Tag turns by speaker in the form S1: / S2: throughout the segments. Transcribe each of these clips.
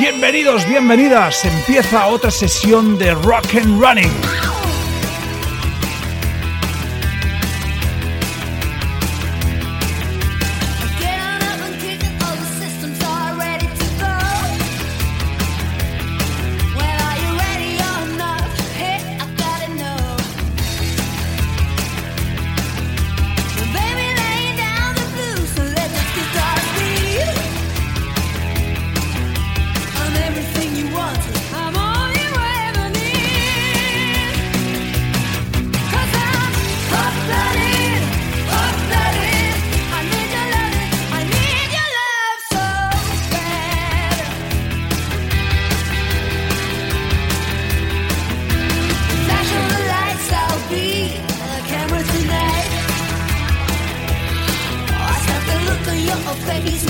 S1: Bienvenidos, bienvenidas. Empieza otra sesión de Rock and Running.
S2: where he's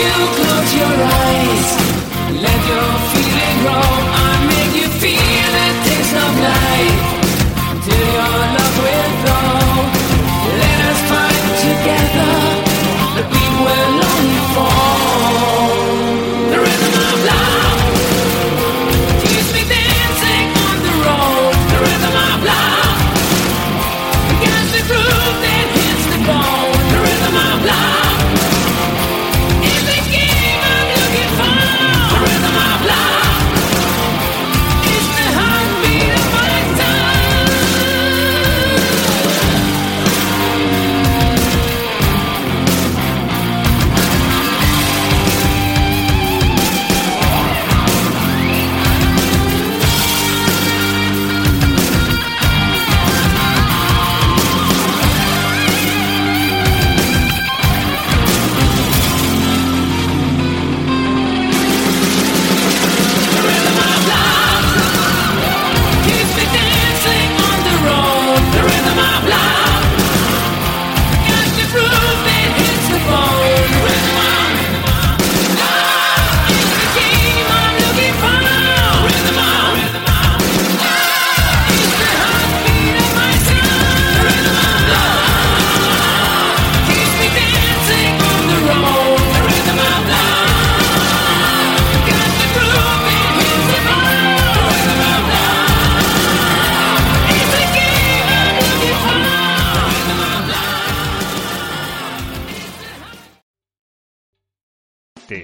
S2: you close your eyes, let your feeling grow.